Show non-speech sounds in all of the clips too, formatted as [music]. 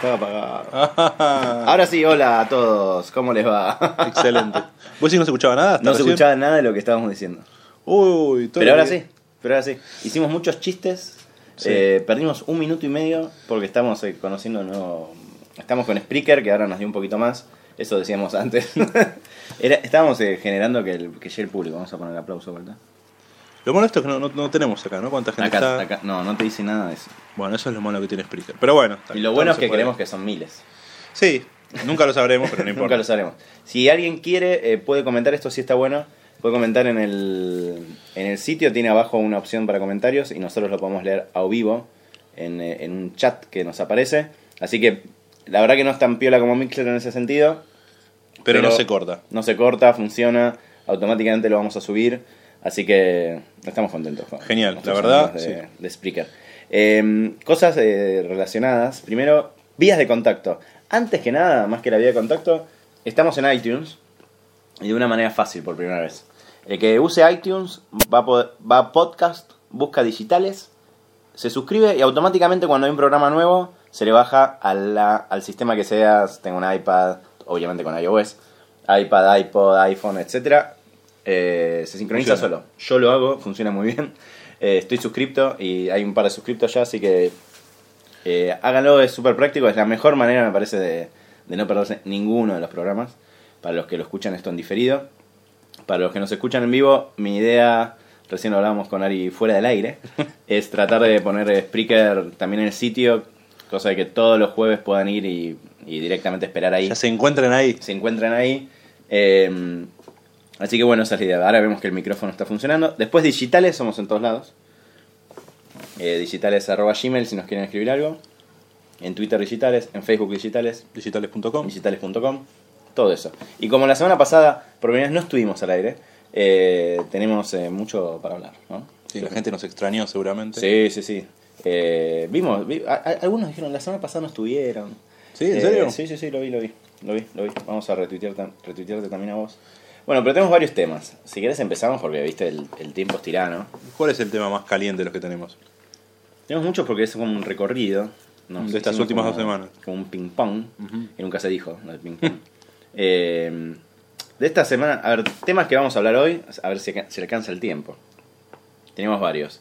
Estaba apagado. Ahora sí, hola a todos, ¿cómo les va? Excelente. ¿Vos sí no se escuchaba nada? hasta No se recién? escuchaba nada de lo que estábamos diciendo. Uy, todo Pero ahora bien. sí, pero ahora sí. Hicimos muchos chistes, Sí. eh, perdimos un minuto y medio porque estamos eh, conociendo nuevo... Estamos con Spreaker, que ahora nos dio un poquito más. Eso decíamos antes. [laughs] Era, estábamos eh, generando que, el, que llegue el público. Vamos a poner el aplauso, ¿verdad? Lo malo esto es que no, no, no tenemos acá, ¿no? ¿Cuánta gente Acá, está? acá, no, no te dice nada de eso. Bueno, eso es lo malo que tiene Spreaker. Pero bueno. Y lo bueno es que puede. creemos que son miles. Sí, nunca lo sabremos, pero no [laughs] importa. Nunca lo sabremos. Si alguien quiere, eh, puede comentar esto si está bueno. Puede comentar en el, en el sitio, tiene abajo una opción para comentarios y nosotros lo podemos leer a vivo en, eh, en un chat que nos aparece. Así que la verdad que no es tan piola como Mixler en ese sentido. pero, no se corta. No se corta, funciona, automáticamente lo vamos a subir. Así que estamos contentos. con Genial, la verdad, De, sí. de Spreaker. Eh, cosas eh, relacionadas. Primero, vías de contacto. Antes que nada, más que la vía de contacto, estamos en iTunes y de una manera fácil por primera vez. El que use iTunes va a, poder- va a podcast, busca digitales, se suscribe y automáticamente cuando hay un programa nuevo se le baja a la- al sistema que sea, tengo un iPad, obviamente con iOS, iPad, iPod, iPhone, etc. se sincroniza Funciona. solo. Yo lo hago, funciona muy bien. Eh, estoy suscripto y hay un par de suscriptos ya, así que eh, háganlo, es súper práctico, es la mejor manera me parece de, de no perderse ninguno de los programas, para los que lo escuchan esto en diferido. Para los que nos escuchan en vivo, mi idea, recién lo hablábamos con Ari fuera del aire, [laughs] es tratar de poner Spreaker también en el sitio, cosa de que todos los jueves puedan ir y, y directamente esperar ahí Ya se encuentran ahí. se encuentran ahí. Eh, así que bueno, esa es la idea. Ahora vemos que el micrófono está funcionando. Después digitales, somos en todos lados. Eh, digitales arroba gmail si nos quieren escribir algo. En Twitter digitales, en Facebook digitales, Digitales.com. digitales.com, todo eso. Y como la semana pasada, por primera vez no estuvimos al aire, eh, tenemos eh, mucho para hablar, ¿no? Sí, la gente nos extrañó seguramente. Sí, sí, sí. Eh, vimos, vi- a- a- algunos dijeron, la semana pasada no estuvieron. ¿Sí? ¿En Eh, serio? sí, sí, sí, lo vi, lo vi. Lo vi, lo vi. Vamos a retuitear, retuitearte también a vos. Bueno, pero tenemos varios temas. Si querés empezamos porque, viste, el, el tiempo es tirano. ¿Cuál es el tema más caliente de los que tenemos? Tenemos muchos porque es como un recorrido. ¿no? De estas últimas como- dos semanas. Como un ping-pong, Ujú. que nunca se dijo, lo de ping-pong. [laughs] Eh, de esta semana, a ver, temas que vamos a hablar hoy, a ver si, si alcanza el tiempo. Tenemos varios.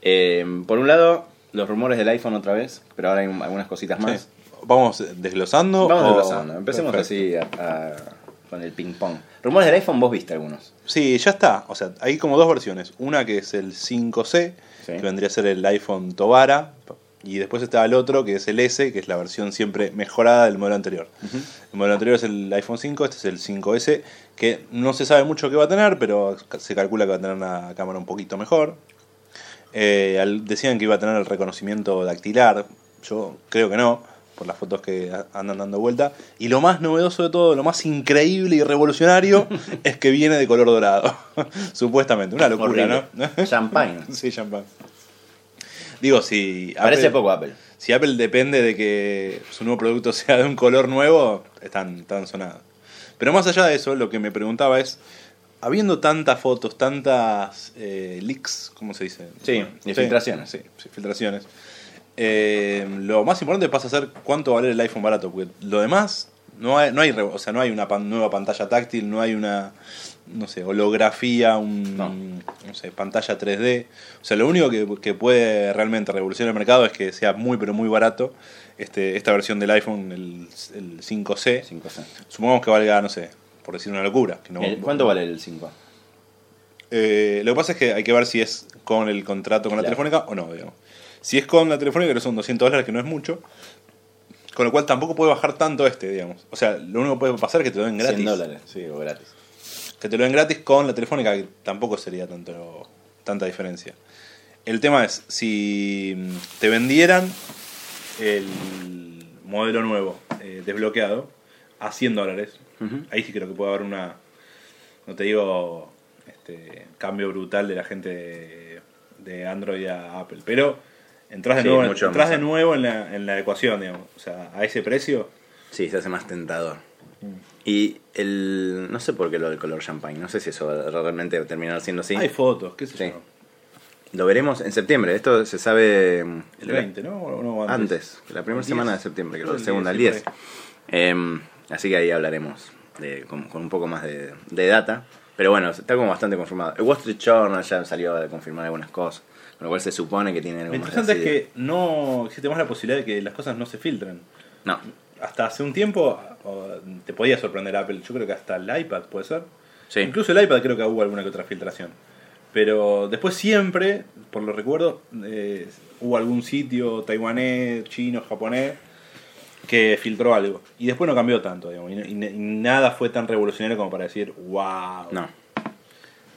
Eh, por un lado, los rumores del iPhone otra vez, pero ahora hay un- algunas cositas más. Sí. ¿Vamos desglosando? Vamos o- desglosando. Empecemos Perfecto. así a- con el ping pong. Rumores del iPhone, vos viste algunos. Sí, ya está. O sea, hay como dos versiones. Una que es el 5C, Sí. que vendría a ser el iPhone Tobara. Y después está el otro, que es el S, que es la versión siempre mejorada del modelo anterior. El modelo anterior es el iPhone 5, este es el 5S, que no se sabe mucho qué va a tener, pero se calcula que va a tener una cámara un poquito mejor. Eh, decían que iba a tener el reconocimiento dactilar, yo creo que no, por las fotos que andan dando vuelta. Y lo más novedoso de todo, lo más increíble y revolucionario, [laughs] es que viene de color dorado. [laughs] Supuestamente, una locura, Horrible. ¿no? [laughs] Champagne. sí, champán. Digo, si Parece Apple- poco Apple. si Apple depende de que su nuevo producto sea de un color nuevo, están, están sonados. Pero más allá de eso, lo que me preguntaba es, habiendo tantas fotos, tantas eh, leaks, ¿cómo se dice? Sí, y filtraciones. Sí, sí, filtraciones. Eh, lo más importante pasa a ser cuánto vale el iPhone barato, porque lo demás no hay, no hay, o sea, no hay una pan- nueva pantalla táctil, no hay una, no sé, holografía, un, No. no sé, pantalla 3D. O sea, lo único que, que puede realmente revolucionar el mercado es que sea muy, pero muy barato este, esta versión del iPhone, el, el 5C. 5C. Supongamos que valga, no sé, por decir una locura. que no- El- ¿Cuánto vale el 5? Eh, lo que pasa es que hay que ver si es con el contrato con la telefónica o no, digamos. Si es con la telefónica, que son 200 dólares, que no es mucho, con lo cual tampoco puede bajar tanto este, digamos. O sea, lo único que puede pasar es que te lo den gratis. 100 dólares, sí, o gratis. Que te lo den gratis con la telefónica, que tampoco sería tanto, tanta diferencia. El tema es, si mm, te vendieran el modelo nuevo eh, desbloqueado a 100 dólares, ahí sí creo que puede haber una, no te digo, este cambio brutal de la gente de, de Android a Apple. Pero entras de Sí, nuevo, entras de nuevo en la, en la ecuación, digamos. O sea, a ese precio, Sí, se hace más tentador. Y el. No sé por qué lo del color champagne. No sé si eso va a realmente terminar siendo así. hay fotos, qué sé Sí. yo. Lo veremos en septiembre. Esto se sabe mm, El 20, ¿no? ¿O no antes, la primera El 10. semana de septiembre, creo, la segunda, el 10, 10. sí, Em, así que ahí hablaremos de- con, con un poco más de, de data. Pero bueno, está como bastante confirmado. El Wall Street Journal ya salió a confirmar algunas cosas, con lo cual se supone que tiene Lo algo más interesante es que no existe más la posibilidad de que las cosas no se filtren. No, Hasta hace un tiempo te podía sorprender Apple. Yo creo que hasta el iPad puede ser. sí. Incluso el iPad creo que hubo alguna que otra filtración. Pero después siempre, por lo recuerdo, eh, hubo algún sitio taiwanés, chino, japonés que filtró algo. Y después no cambió tanto, digamos. Y, y- y nada fue tan revolucionario como para decir, wow. No.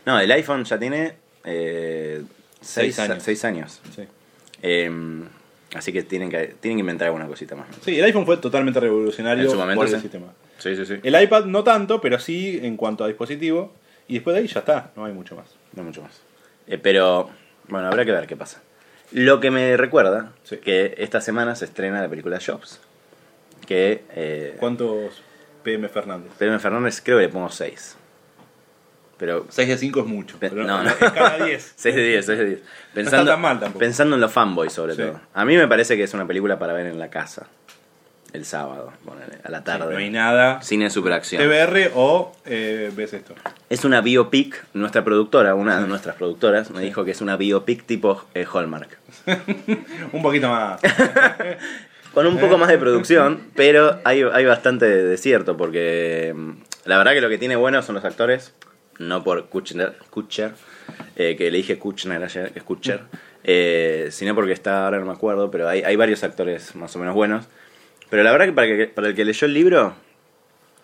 No, el iPhone ya tiene eh, seis, Seis años. seis años. Sí. Em, así que tienen que tienen que inventar alguna cosita más. Sí, el iPhone fue totalmente revolucionario En su momento, por el sí. sistema. Sí, sí, sí. El iPad no tanto, pero sí en cuanto a dispositivo. Y después de ahí ya está, no hay mucho más. No mucho más. Eh, pero, bueno, habrá que ver qué pasa. Lo que me recuerda Sí. que esta semana se estrena la película Jobs. Que eh, ¿Cuántos PM Fernández? Pedro Fernández creo que le pongo 6. Pero 6 de 5 es mucho. Pe- no, no. es cada 10. 6 [laughs] de 10, 6 de 10. está tan mal tampoco. Pensando en los fanboys sobre Sí. todo. A mí me parece que es una película para ver en la casa. El sábado, ponele, a la tarde. No hay nada. Cine superacción. TBR o eh, ves esto. Es una biopic, nuestra productora, una de nuestras productoras, me dijo que es una biopic tipo eh, Hallmark. [laughs] Un poquito más. [laughs] Con un poco más de producción, pero hay, hay bastante desierto, porque mm, la verdad que lo que tiene bueno son los actores, no por Kutcher, Kutcher eh, que le dije Kutcher ayer, es Kutcher, eh, sino porque está, ahora no me acuerdo, pero hay, hay varios actores más o menos buenos. Pero la verdad que para, que, para el que leyó el libro,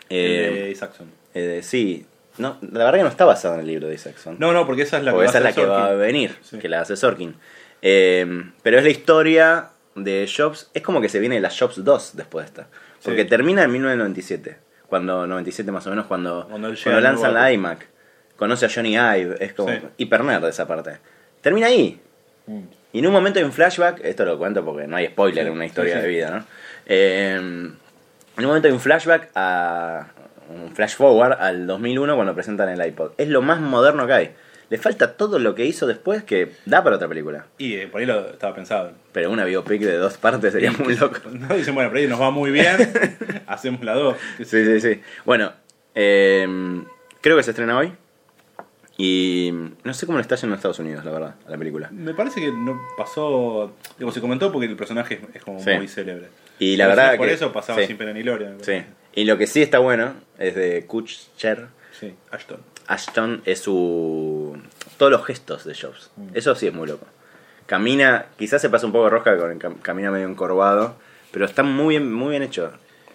eh, el de Isaacson. eh, sí, no, la verdad que no está basado en el libro de Isaacson. No, no, porque esa es la que esa es la que va a venir, Sí. que la hace Sorkin. Eh, pero es la historia de Jobs, es como que se viene la Jobs 2 después de esta. Porque Sí. termina en 1997, cuando 97 más o menos, cuando, Cuando cuando lanzan la iMac. Conoce a Johnny Ive, es como Sí. hiper nerd esa parte. Termina ahí. Mm. Y en un momento hay un flashback, esto lo cuento porque no hay spoiler en una historia de vida, ¿no? Eh, en un momento hay un flashback a. un flash forward al 2001 cuando presentan el iPod. Es lo más moderno que hay. Le falta todo lo que hizo después que da para otra película. Y eh, por ahí lo estaba pensado. Pero una biopic de dos partes sería muy loco. [laughs] No, dicen, bueno, por ahí nos va muy bien. [laughs] hacemos la dos. Sí, sí, sí. Bueno, eh, creo que se estrena hoy. Y no sé cómo le está yendo en Estados Unidos, la verdad, a la película. Me parece que no pasó. Digo, se comentó porque el personaje es, es como Sí. muy célebre. Y la verdad Por que- eso pasaba sí. sin pena ni gloria. Sí. Y lo que sí está bueno es de Kutcher. Sí, Ashton. Ashton es su. Todos los gestos de Jobs. Mm. Eso sí es muy loco. Camina, quizás se pasa un poco rosca, con cam- camina medio encorvado, pero está muy bien, muy bien hecho.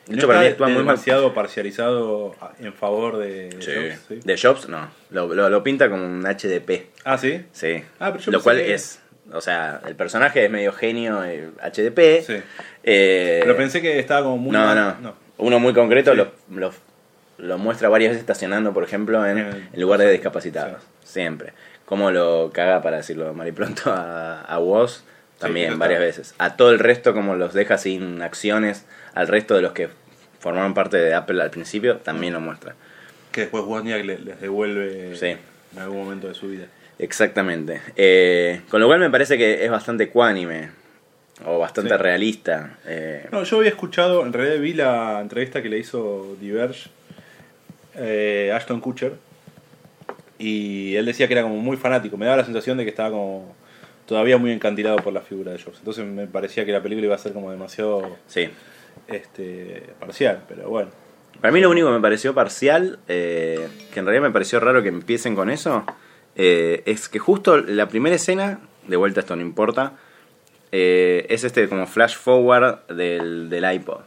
De ¿No hecho, para mí está actúa muy mal. demasiado parcializado en favor de Sí. Jobs? ¿sí? De Jobs, no. Lo, lo- lo pinta como un HDP. Ah, sí. Sí. Ah, pero yo lo cual que- es. O sea, el personaje es medio genio eh, HDP. Sí. Eh, Pero pensé que estaba como muy. no, mal- no, Uno muy concreto Sí. lo, lo, lo muestra varias veces estacionando, por ejemplo, en, En el- en lugar de discapacitados. Siempre. Como lo caga, para decirlo mal y pronto, a, a Woz también varias veces. A todo el resto, como los deja sin acciones, al resto de los que formaron parte de Apple al principio, también lo muestra. Que después Wozniak le- les devuelve Sí. en algún momento de su vida. Exactamente. Eh, con lo cual me parece que es bastante cuánime. O bastante Sí. realista. eh, No, yo había escuchado, en realidad vi la entrevista que le hizo Diverge eh, Ashton Kutcher y él decía que era como muy fanático, me daba la sensación de que estaba como todavía muy encandilado por la figura de Jobs. Entonces me parecía que la película iba a ser como demasiado sí. este parcial, pero bueno. Para mí lo único que me pareció parcial, eh, que en realidad me pareció raro que empiecen con eso, eh, es que justo la primera escena, de vuelta esto no importa, eh, es este como flash forward del, del iPod.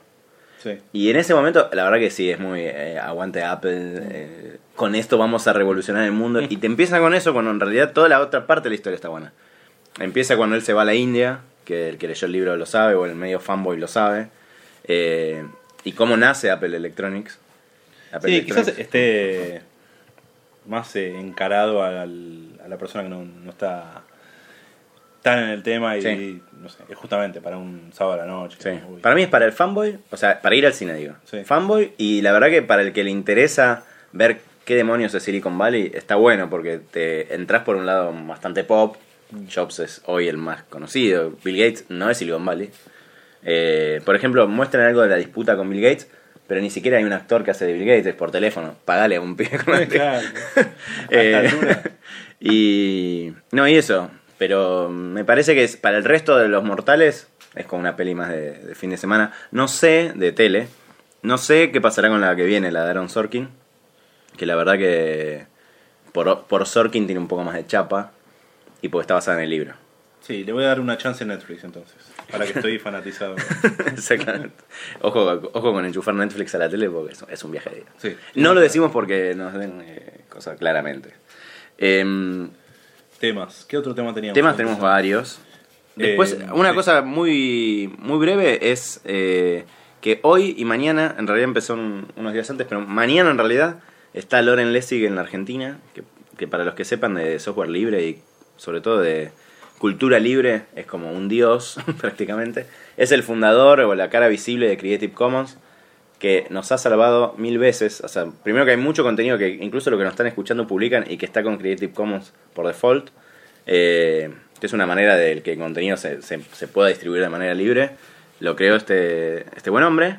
Sí. Y en ese momento, la verdad que sí, es muy eh, aguante Apple, eh, con esto vamos a revolucionar el mundo. Y te empieza con eso cuando en realidad toda la otra parte de la historia está buena. Empieza cuando él se va a la India, que el que leyó el libro lo sabe, o el medio fanboy lo sabe. eh, y cómo nace Apple Electronics. Apple Sí, Electronics. quizás esté más eh, encarado al- a la persona que no, no está tan en el tema y, Sí. no sé, es justamente para un sábado a la noche. Sí. Para mí es para el fanboy, o sea, para ir al cine, digo. Sí. Fanboy, y la verdad que para el que le interesa ver qué demonios es Silicon Valley, está bueno porque te entras por un lado bastante pop, Jobs es hoy el más conocido. Bill Gates no es Silicon Valley. Eh, por ejemplo, muestran algo de la disputa con Bill Gates, pero ni siquiera hay un actor que hace de Bill Gates es por teléfono. Pagale a un pibe con que- [laughs] Claro. [laughs] Eh, [laughs] y no, y eso. Pero me parece que es, para el resto de los mortales es como una peli más de, de fin de semana. No sé de tele. No sé qué pasará con la que viene, la de Aaron Sorkin. Que la verdad que por, por Sorkin tiene un poco más de chapa. Y porque está basada en el libro. Sí, le voy a dar una chance en Netflix entonces. Para que estoy fanatizado. [laughs] Exactamente. Ojo, ojo con enchufar Netflix a la tele porque es, un viaje de ida. Sí. No lo decimos porque nos den eh, cosas claramente. Em, Temas. ¿Qué otro tema teníamos? Temas tenemos varios. Después, Eh, una sí. cosa muy, muy breve es eh, que hoy y mañana, en realidad empezó un- unos días antes, pero mañana en realidad está Loren Lessig en la Argentina, que, que para los que sepan de software libre y sobre todo de cultura libre, es como un dios [laughs] prácticamente. Es el fundador o la cara visible de Creative Commons, que nos ha salvado mil veces. O sea, primero que hay mucho contenido que incluso los que nos están escuchando publican y que está con Creative Commons por default. Eh, es una manera de que el contenido se, se, se pueda distribuir de manera libre. Lo creó este, este buen hombre.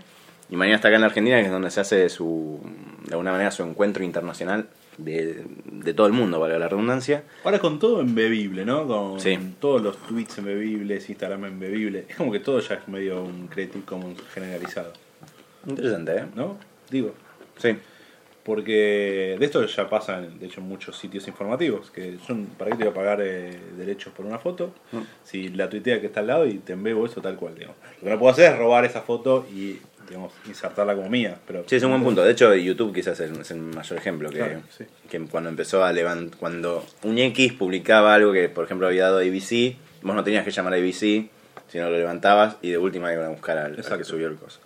Y mañana está acá en la Argentina, que es donde se hace su, de alguna manera su encuentro internacional de, de todo el mundo, valga la redundancia. Ahora con todo embebible, ¿no? Con Sí. todos los tweets embebibles, Instagram embebible. Es como que todo ya es medio un Creative Commons generalizado, Interesante, ¿eh? ¿no? Digo. Sí. Porque de esto ya pasa, de hecho, en muchos sitios informativos. Que son, ¿para qué te voy a pagar eh, derechos por una foto? Mm. Si la tuitea que está al lado y te embebo eso tal cual, digamos. Lo que no puedo hacer es robar esa foto y, digamos, insertarla como mía. Pero, Sí, es un buen punto. De hecho, YouTube quizás es, el mayor ejemplo. Que, Claro, sí. que cuando empezó a levantar. Cuando un X publicaba algo que, por ejemplo, había dado ABC, vos no tenías que llamar a ABC, sino lo levantabas y de última iban a buscar al, al que subió el coso.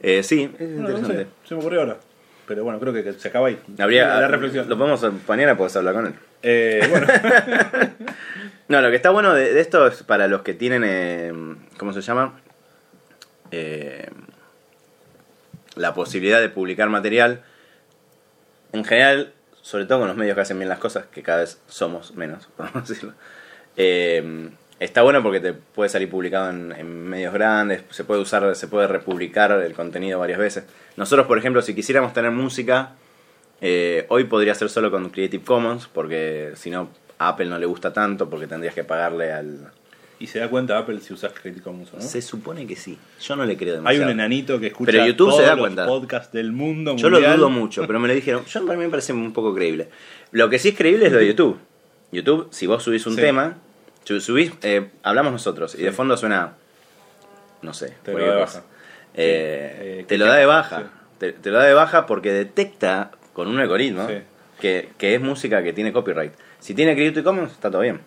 Eh, sí, es no interesante. sé, se me ocurrió ahora. Pero bueno, creo que, se acaba ahí. Habría, la reflexión. Lo podemos mañana puedes hablar con él. Eh, [laughs] bueno, No, lo que está bueno de, de esto es para los que tienen, eh, ¿cómo se llama? Eh, la posibilidad de publicar material. En general, sobre todo con los medios que hacen bien las cosas, que cada vez somos menos, [laughs] podemos decirlo. Eh, está bueno porque te puede salir publicado en, en medios grandes, se puede usar, se puede republicar el contenido varias veces. Nosotros, por ejemplo, si quisiéramos tener música, eh, hoy podría ser solo con Creative Commons, porque si no, a Apple no le gusta tanto, porque tendrías que pagarle al... y se da cuenta Apple si usas Creative Commons o no. Se supone que sí. Yo no le creo Hay demasiado. un enanito que escucha Pero YouTube se todos da los cuenta. podcasts del mundo Yo lo dudo mucho, pero me lo dijeron. Yo para mí me parece un poco creíble. Lo que sí es creíble es lo de YouTube. YouTube, si vos subís un Sí. tema, su- subís, eh, hablamos nosotros, y de fondo suena, no sé, Te lo da de baja. Eh, eh, te lo da de sí. baja. Te, te lo da de baja porque detecta con un algoritmo que, que es música que tiene copyright. Si tiene Creative Commons, está todo bien.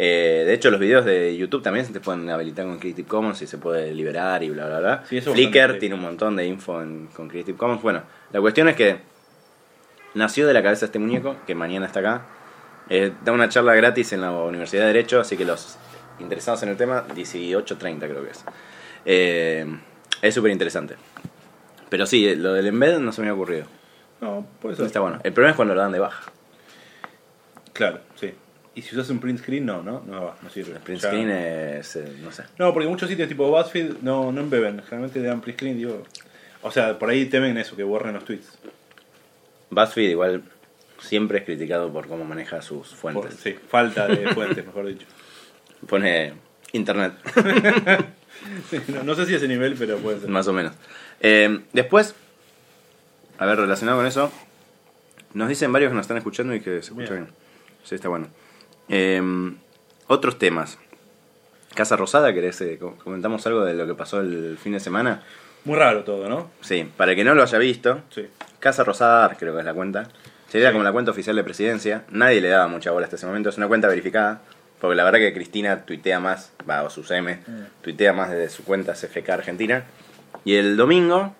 Eh, de hecho, los videos de YouTube también se te pueden habilitar con Creative Commons y se puede liberar y bla, bla, bla. Sí, Flickr tiene un montón de info en- con Creative Commons. Bueno, la cuestión es que nació de la cabeza este muñeco, que mañana está acá. Eh, da una charla gratis en la Universidad de Derecho, así que los interesados en el tema, 18.30 creo que es. Eh, es súper interesante. Pero sí, lo del embed no se me había ocurrido. No, puede ser. Está bueno. El problema es cuando lo dan de baja. Claro, sí. Y si usas un print screen, no, no, no va, no sirve. El print Ya- screen es, eh, no sé. No, porque muchos sitios tipo BuzzFeed no, no embeben. Generalmente dan print screen, digo. O sea, por ahí temen eso, que borren los tweets. BuzzFeed igual siempre es criticado por cómo maneja sus Por- fuentes. sí, falta de [laughs] fuentes, mejor dicho. Pone internet. [laughs] Sí, no, no sé si ese nivel, pero puede ser. Más o menos. Eh, después, a ver, relacionado con eso, nos dicen varios que nos están escuchando y que se escucha Bien. bien. Sí, está bueno. Eh, otros temas. Casa Rosada, ¿querés? eh, co- comentamos algo de lo que pasó el fin de semana. Muy raro todo, ¿no? Sí, para el que no lo haya visto, Sí. Casa Rosada creo que es la cuenta. Sería como la cuenta oficial de presidencia. Nadie le daba mucha bola hasta ese momento. Es una cuenta verificada. Porque la verdad que Cristina tuitea más, va, o sus M, tuitea más desde su cuenta CFK Argentina. Y el domingo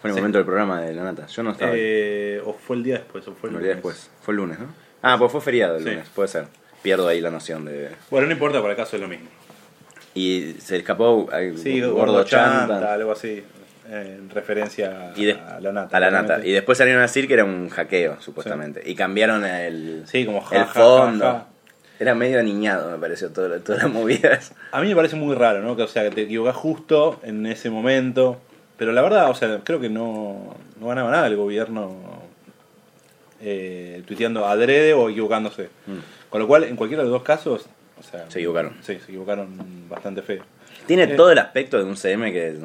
fue el Sí. momento del programa de la nata. Yo no estaba. Eh, o fue el día después, o fue el No, el día lunes. después. Fue el lunes, ¿no? Ah, pues fue feriado el Sí. lunes, puede ser. Pierdo ahí la noción de. Bueno, no importa, por acaso es lo mismo. Y se escapó Sí, gordo, chanta. chanta, algo así. En referencia Y de- a la nata. a la nata. obviamente. Y después salieron a decir que era un hackeo, supuestamente. Y cambiaron el, Sí, como ja, el ja, ja, fondo. ja. Era medio aniñado, me pareció, todo, todas las movidas. A mí me parece muy raro, ¿no? Que, o sea, que te equivocás justo en ese momento. Pero la verdad, o sea, creo que no, no ganaba nada el gobierno eh, tuiteando adrede o equivocándose. Mm. Con lo cual, en cualquiera de los dos casos, o sea, Se equivocaron. Sí, se equivocaron bastante feo. Tiene Eh. todo el aspecto de un CM que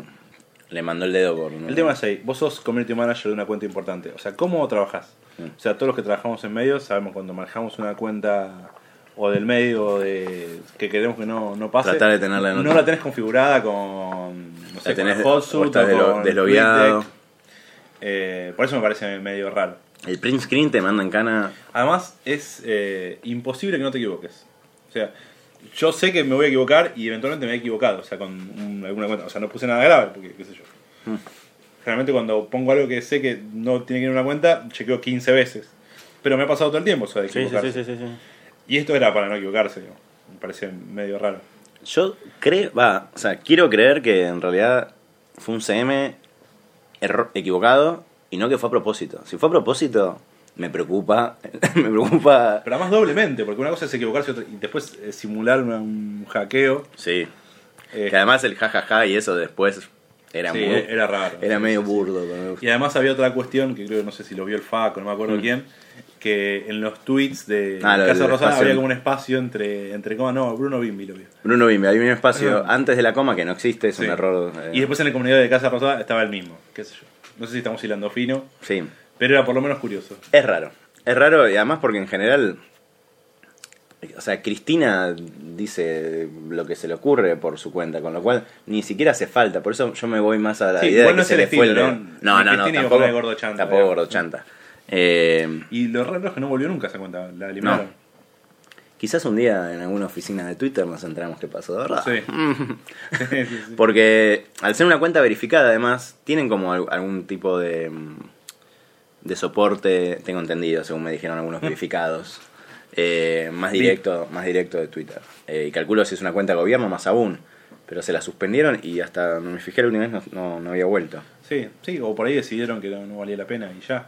le mandó el dedo por... El tema es ahí, vos sos community manager de una cuenta importante. O sea, ¿cómo trabajás? Mm. O sea, todos los que trabajamos en medios sabemos cuando manejamos una cuenta o del medio de que queremos que no, no pase. Tratar de tenerla en No la tenés configurada con. No sé, La tenés con Hotsuite o estás deslo- deslogueado. Eh, por eso me parece medio raro. El print screen te manda en cana... Además, es eh, imposible que no te equivoques. O sea, yo sé que me voy a equivocar y eventualmente me he equivocado. O sea, con un- alguna cuenta. O sea, no puse nada grave, porque qué sé yo. Mm. Generalmente cuando pongo algo que sé que no tiene que ir en una cuenta, chequeo 15 veces. Pero me ha pasado todo el tiempo eso de Sí, sí, equivocarse. sí, sí, sí. Y esto era para no equivocarse, digo. Me parece medio raro. Yo creo, va, o sea, quiero creer que en realidad fue un CM erro- equivocado y no que fue a propósito. Si fue a propósito, me preocupa, [laughs] me preocupa... Pero además doblemente, porque una cosa es equivocarse y, otra- y después eh, simular un hackeo. Sí, eh, que además el jajaja y eso después era sí, muy... era raro. Era Sí, medio sí, burdo. pero. Y además había otra cuestión que creo que no sé si lo vio el FAC o no me acuerdo Mm. quién, que en los tweets de Ah, lo Casa Rosada había como un espacio entre, entre comas, no, Bruno Bimbi lo vio. Bruno Bimbi, hay un espacio antes de la coma que no existe, es un error. eh, Y después en la comunidad de Casa Rosada estaba el mismo, qué sé yo. No sé si estamos hilando fino, Sí, pero era por lo menos curioso. es raro. Es raro y además porque en general... O sea, Cristina dice lo que se le ocurre por su cuenta, con lo cual ni siquiera hace falta. Por eso yo me voy más a la Sí, idea de no que se le fue el. ¿no? No, no, no, tampoco, poner gordo chanta, tampoco gordo chanta. Eh, Y lo raro es que no volvió nunca esa cuenta, la eliminaron. Quizás un día en alguna oficina de Twitter nos enteramos qué pasó, de verdad. Sí. [laughs] [laughs] Porque al ser una cuenta verificada, además, tienen como al- algún tipo de, mm, de soporte, tengo entendido, según me dijeron algunos [laughs] verificados, eh, más directo más directo de Twitter. Eh, y calculo si es una cuenta de gobierno, más aún. Pero se la suspendieron y hasta no me fijé la última vez no, no, no había vuelto. Sí, sí, o por ahí decidieron que no, no valía la pena y ya.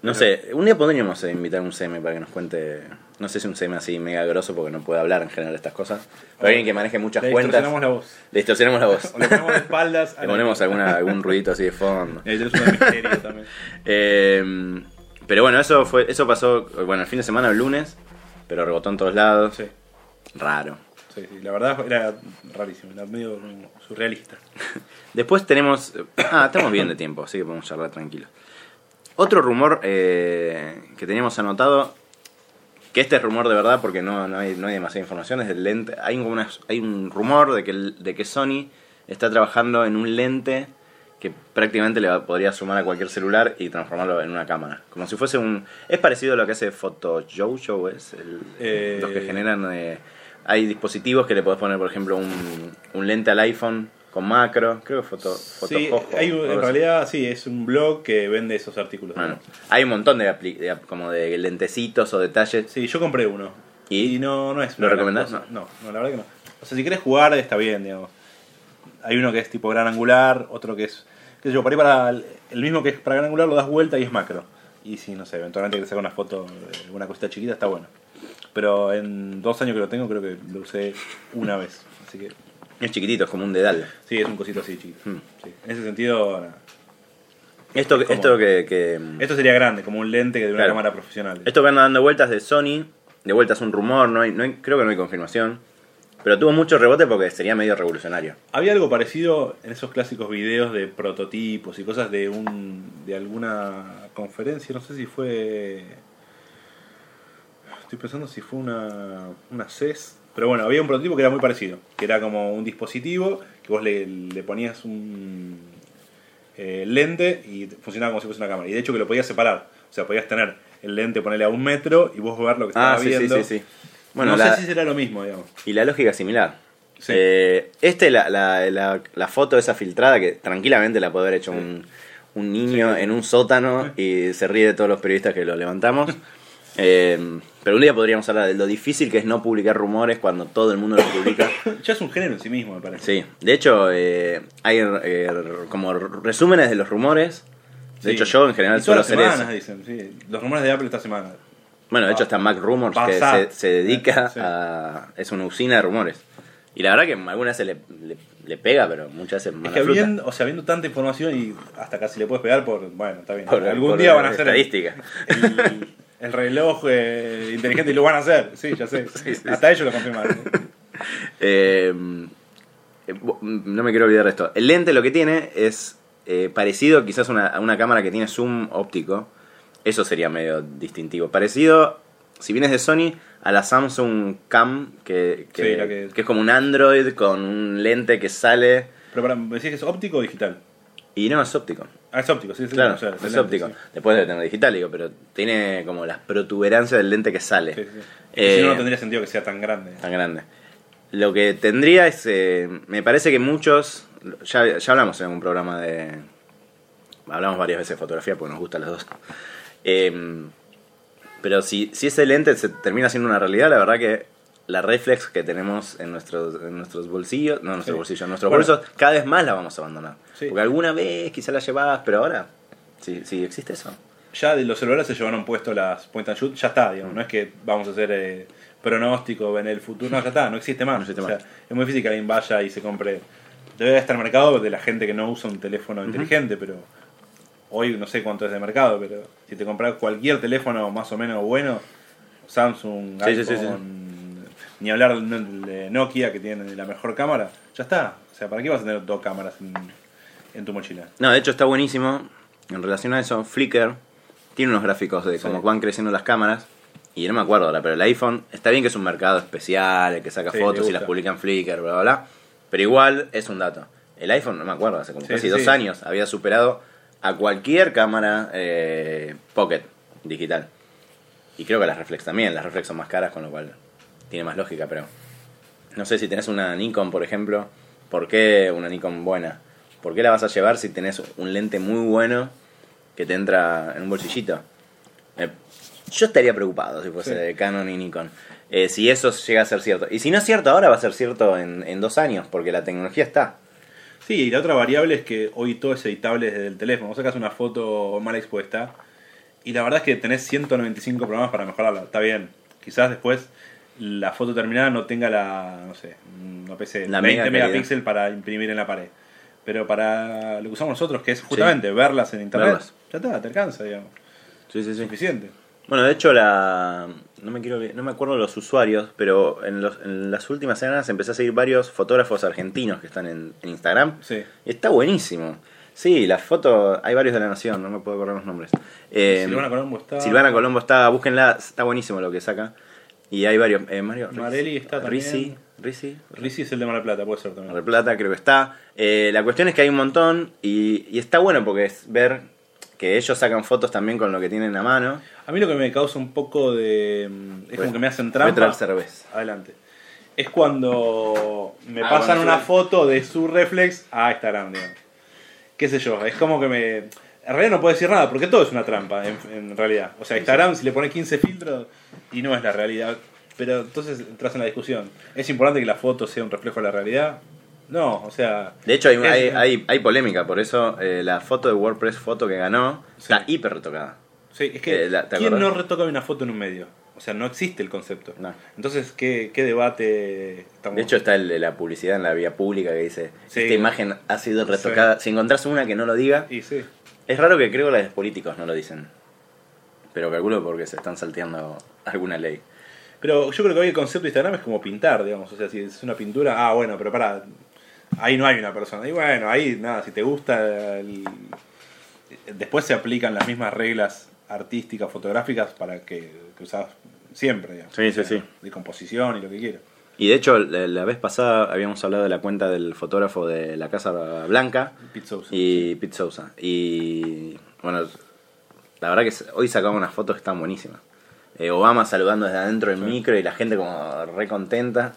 No Pero- sé, un día podríamos invitar a un CM para que nos cuente, no sé si un CM así mega grosso porque no puede hablar en general de estas cosas, pero alguien que maneje muchas Le cuentas. distorsionamos la voz. Le distorsionamos la voz. [laughs] O le ponemos de espaldas. [laughs] Le ponemos alguna, algún ruidito así de fondo. Y ahí tenés un misterio también. [laughs] Eh, pero bueno, eso fue eso pasó, bueno, el fin de semana, el lunes, pero rebotó en todos lados. Sí, Raro. sí, sí, la verdad era rarísimo, era medio surrealista. Después tenemos... Ah, estamos bien de tiempo, así que podemos charlar tranquilos. Otro rumor eh, que teníamos anotado, que este es rumor de verdad porque no, no, hay, no hay demasiada información, es del lente. Hay, una- hay un rumor de que, el- de que Sony está trabajando en un lente que prácticamente le podría sumar a cualquier celular y transformarlo en una cámara. Como si fuese un... Es parecido a lo que hace PhotoJojo, es el, Eh, los que generan... eh, hay dispositivos que le podés poner, por ejemplo, un, un lente al iPhone con macro. Creo que foto, Sí, Photojojo, hay, un- en realidad sí, es un blog que vende esos artículos. Bueno, hay un montón de, de como de lentecitos o detalles. Sí, yo compré uno. ¿Y? Y, no, no es ¿Lo recomendás? cosa. No, no, la verdad que no. O sea, si querés jugar está bien, digamos. Hay uno que es tipo gran angular, otro que es... qué sé yo, por ahí para el, el mismo que es para gran angular lo das vuelta y es macro. Y si, no sé, eventualmente querés sacar una foto de una cosita chiquita, está bueno. Pero en dos años que lo tengo creo que lo usé una vez. Así que Es chiquitito, es como un dedal. sí, es un cosito así chiquito. Hmm. Sí. En ese sentido. Esto, esto que, que- esto sería grande, como un lente que de una Claro. cámara profesional. esto que anda dando vueltas de Sony, de vueltas un rumor, no hay, no hay- creo que no hay confirmación. Pero tuvo mucho rebote porque sería medio revolucionario. Había algo parecido en esos clásicos videos de prototipos y cosas de un de alguna conferencia, no sé si fue estoy pensando si fue una una CES, pero bueno, había un prototipo que era muy parecido, que era como un dispositivo que vos le, le ponías un eh, lente y funcionaba como si fuese una cámara. Y de hecho que lo podías separar, o sea, podías tener el lente ponerle a un metro y vos ver lo que Ah, sí, sí, viendo. sí, sí. Bueno, no la- sé si será lo mismo, digamos. Y la lógica es similar. Sí. Eh, este, la, la, la, la foto esa filtrada, que tranquilamente la puede haber hecho un, un niño Sí. en un sótano y se ríe de todos los periodistas que lo levantamos. [laughs] Eh, pero un día podríamos hablar de lo difícil que es no publicar rumores cuando todo el mundo lo publica. [coughs] Ya es un género en sí mismo, me parece. Sí, de hecho, eh, hay eh, como resúmenes de los rumores. De Sí. hecho, yo en general suelo hacer semanas, eso. dicen, sí. Los rumores de Apple esta semana. Bueno, de hecho está Mac Rumors que se, se dedica Sí. a... Es una usina de rumores. Y la verdad que algunas veces le, le, le pega, pero muchas veces Es que habiendo, o sea, viendo tanta información y hasta casi le puedes pegar por. Bueno, está bien. Por- Algún por día van a hacer estadística. el, el reloj eh, inteligente y lo van a hacer. Sí, ya sé. [laughs] Sí, sí, hasta ellos lo confirmaron. [laughs] Eh, bu- no me quiero olvidar de esto. El lente lo que tiene es eh, parecido quizás a una, a una cámara que tiene zoom óptico. Eso sería medio distintivo. Parecido, si vienes de Sony, a la Samsung Cam, que, que, que- que es como un Android con un lente que sale. Pero para, ¿me decís que es óptico o digital? Y no, es óptico. Ah, es óptico, sí, sí. Claro, o sea, es óptico. sí. Después debe tener digital, digo, pero tiene como las protuberancias del lente que sale. Sí, que si no, Eh, no tendría sentido que sea tan grande. tan grande. Lo que tendría es, eh, me parece que muchos, ya, ya hablamos en un programa de, hablamos varias veces de fotografía porque nos gustan los dos. Eh, pero si, si ese lente se termina siendo una realidad, la verdad que la reflex que tenemos en nuestros, en nuestros bolsillos, no en nuestros Sí. bolsillos, en nuestros Bueno. bolsos, cada vez más la vamos a abandonar. Sí. Porque alguna vez quizá la llevabas, pero ahora, sí, sí existe eso. Ya de los celulares se llevaron puesto las point and shoot, ya está, digamos. No es que vamos a hacer eh, pronóstico en el futuro, no, ya está, no existe más. No existe O sea, más. es muy difícil que alguien vaya y se compre. Debe estar mercado de la gente que no usa un teléfono inteligente, pero hoy no sé cuánto es de mercado, pero si te compras cualquier teléfono más o menos bueno, Samsung, sí, iPhone, ni hablar de Nokia que tiene la mejor cámara, ya está. O sea, ¿para qué vas a tener dos cámaras en, en tu mochila? No, de hecho está buenísimo. En relación a eso, Flickr tiene unos gráficos de cómo Sí. van creciendo las cámaras. Y no me acuerdo ahora, pero el iPhone está bien que es un mercado especial, el que saca Sí, fotos y las publica en Flickr, bla, bla, bla. Pero igual es un dato. El iPhone, no me acuerdo, hace como Sí, casi dos años había superado a cualquier cámara eh, Pocket digital. Y creo que las reflex también. Las reflex son más caras, con lo cual tiene más lógica, pero... No sé si tenés una Nikon, por ejemplo. ¿Por qué una Nikon buena? ¿Por qué la vas a llevar si tenés un lente muy bueno que te entra en un bolsillito? Eh, yo estaría preocupado si fuese Sí. de Canon y Nikon. Eh, si eso llega a ser cierto. Y si no es cierto ahora, va a ser cierto en, en dos años, porque la tecnología está. Sí, y la otra variable es que hoy todo es editable desde el teléfono. Vos sacas una foto mal expuesta y la verdad es que tenés 195 programas para mejorarla. Está bien. Quizás después la foto terminada no tenga la, no sé, no pese La 20 mega calidad. megapíxeles para imprimir en la pared. Pero para lo que usamos nosotros, que es justamente verlas en internet, Verlas. ya está, te alcanza, digamos. Sí, sí, sí. Suficiente. Bueno, de hecho, la no me quiero no me acuerdo de los usuarios, pero en, los- en las últimas semanas empecé a seguir varios fotógrafos argentinos que están en, en Instagram. Sí. Y está buenísimo. Sí, la foto, hay varios de la Nación, no me puedo acordar los nombres. Eh, Silvana Colombo está. Silvana Colombo está, búsquenla, está buenísimo lo que saca. Y hay varios, eh, Mario Marelli está también. Rizzi, Rizzi, Rizzi es el de Mar del Plata, puede ser también. Mar del Plata creo que está. Eh, la cuestión es que hay un montón y, y está bueno porque es ver que ellos sacan fotos también con lo que tienen a mano. A mí lo que me causa un poco de. Es como que me hacen Voy a traer trampa. cerveza. Adelante. Es cuando me Ah, pasan una foto de su reflex a Instagram, digamos. Qué sé yo, es como que me. En realidad no puedo decir nada, porque todo es una trampa, en, en realidad. O sea, Instagram, si le pones 15 filtros y no es la realidad. Pero entonces entras en la discusión. ¿Es importante que la foto sea un reflejo de la realidad? No, o sea. De hecho, hay, es- hay, hay, hay polémica, por eso eh, la foto de WordPress Foto que ganó Sí. está hiper retocada. Sí, es que. Eh, la- ¿te ¿Quién acordás? no retoca una foto en un medio? O sea, no existe el concepto. No. Entonces, ¿qué, qué debate estamos De hecho, está el de la publicidad en la vía pública que dice: Sí. Esta imagen ha sido retocada. Si encontrás una que no lo diga, Y sí. Es raro que creo que los políticos no lo dicen. Pero calculo porque se están salteando alguna ley. Pero yo creo que hoy el concepto de Instagram es como pintar, digamos. O sea, si es una pintura, ah, bueno, pero para ahí no hay una persona. Y bueno, ahí nada, si te gusta. el- Después se aplican las mismas reglas artísticas, fotográficas para que, que usas siempre, digamos. Sí, sí, sí. De composición y lo que quieras. Y de hecho, la, vez pasada habíamos hablado de la cuenta del fotógrafo de la Casa Blanca Pete Sousa. y Pete Sousa. Y bueno, la verdad que hoy sacamos unas fotos que están buenísimas. Eh, Obama saludando desde adentro del micro y la gente como re contenta.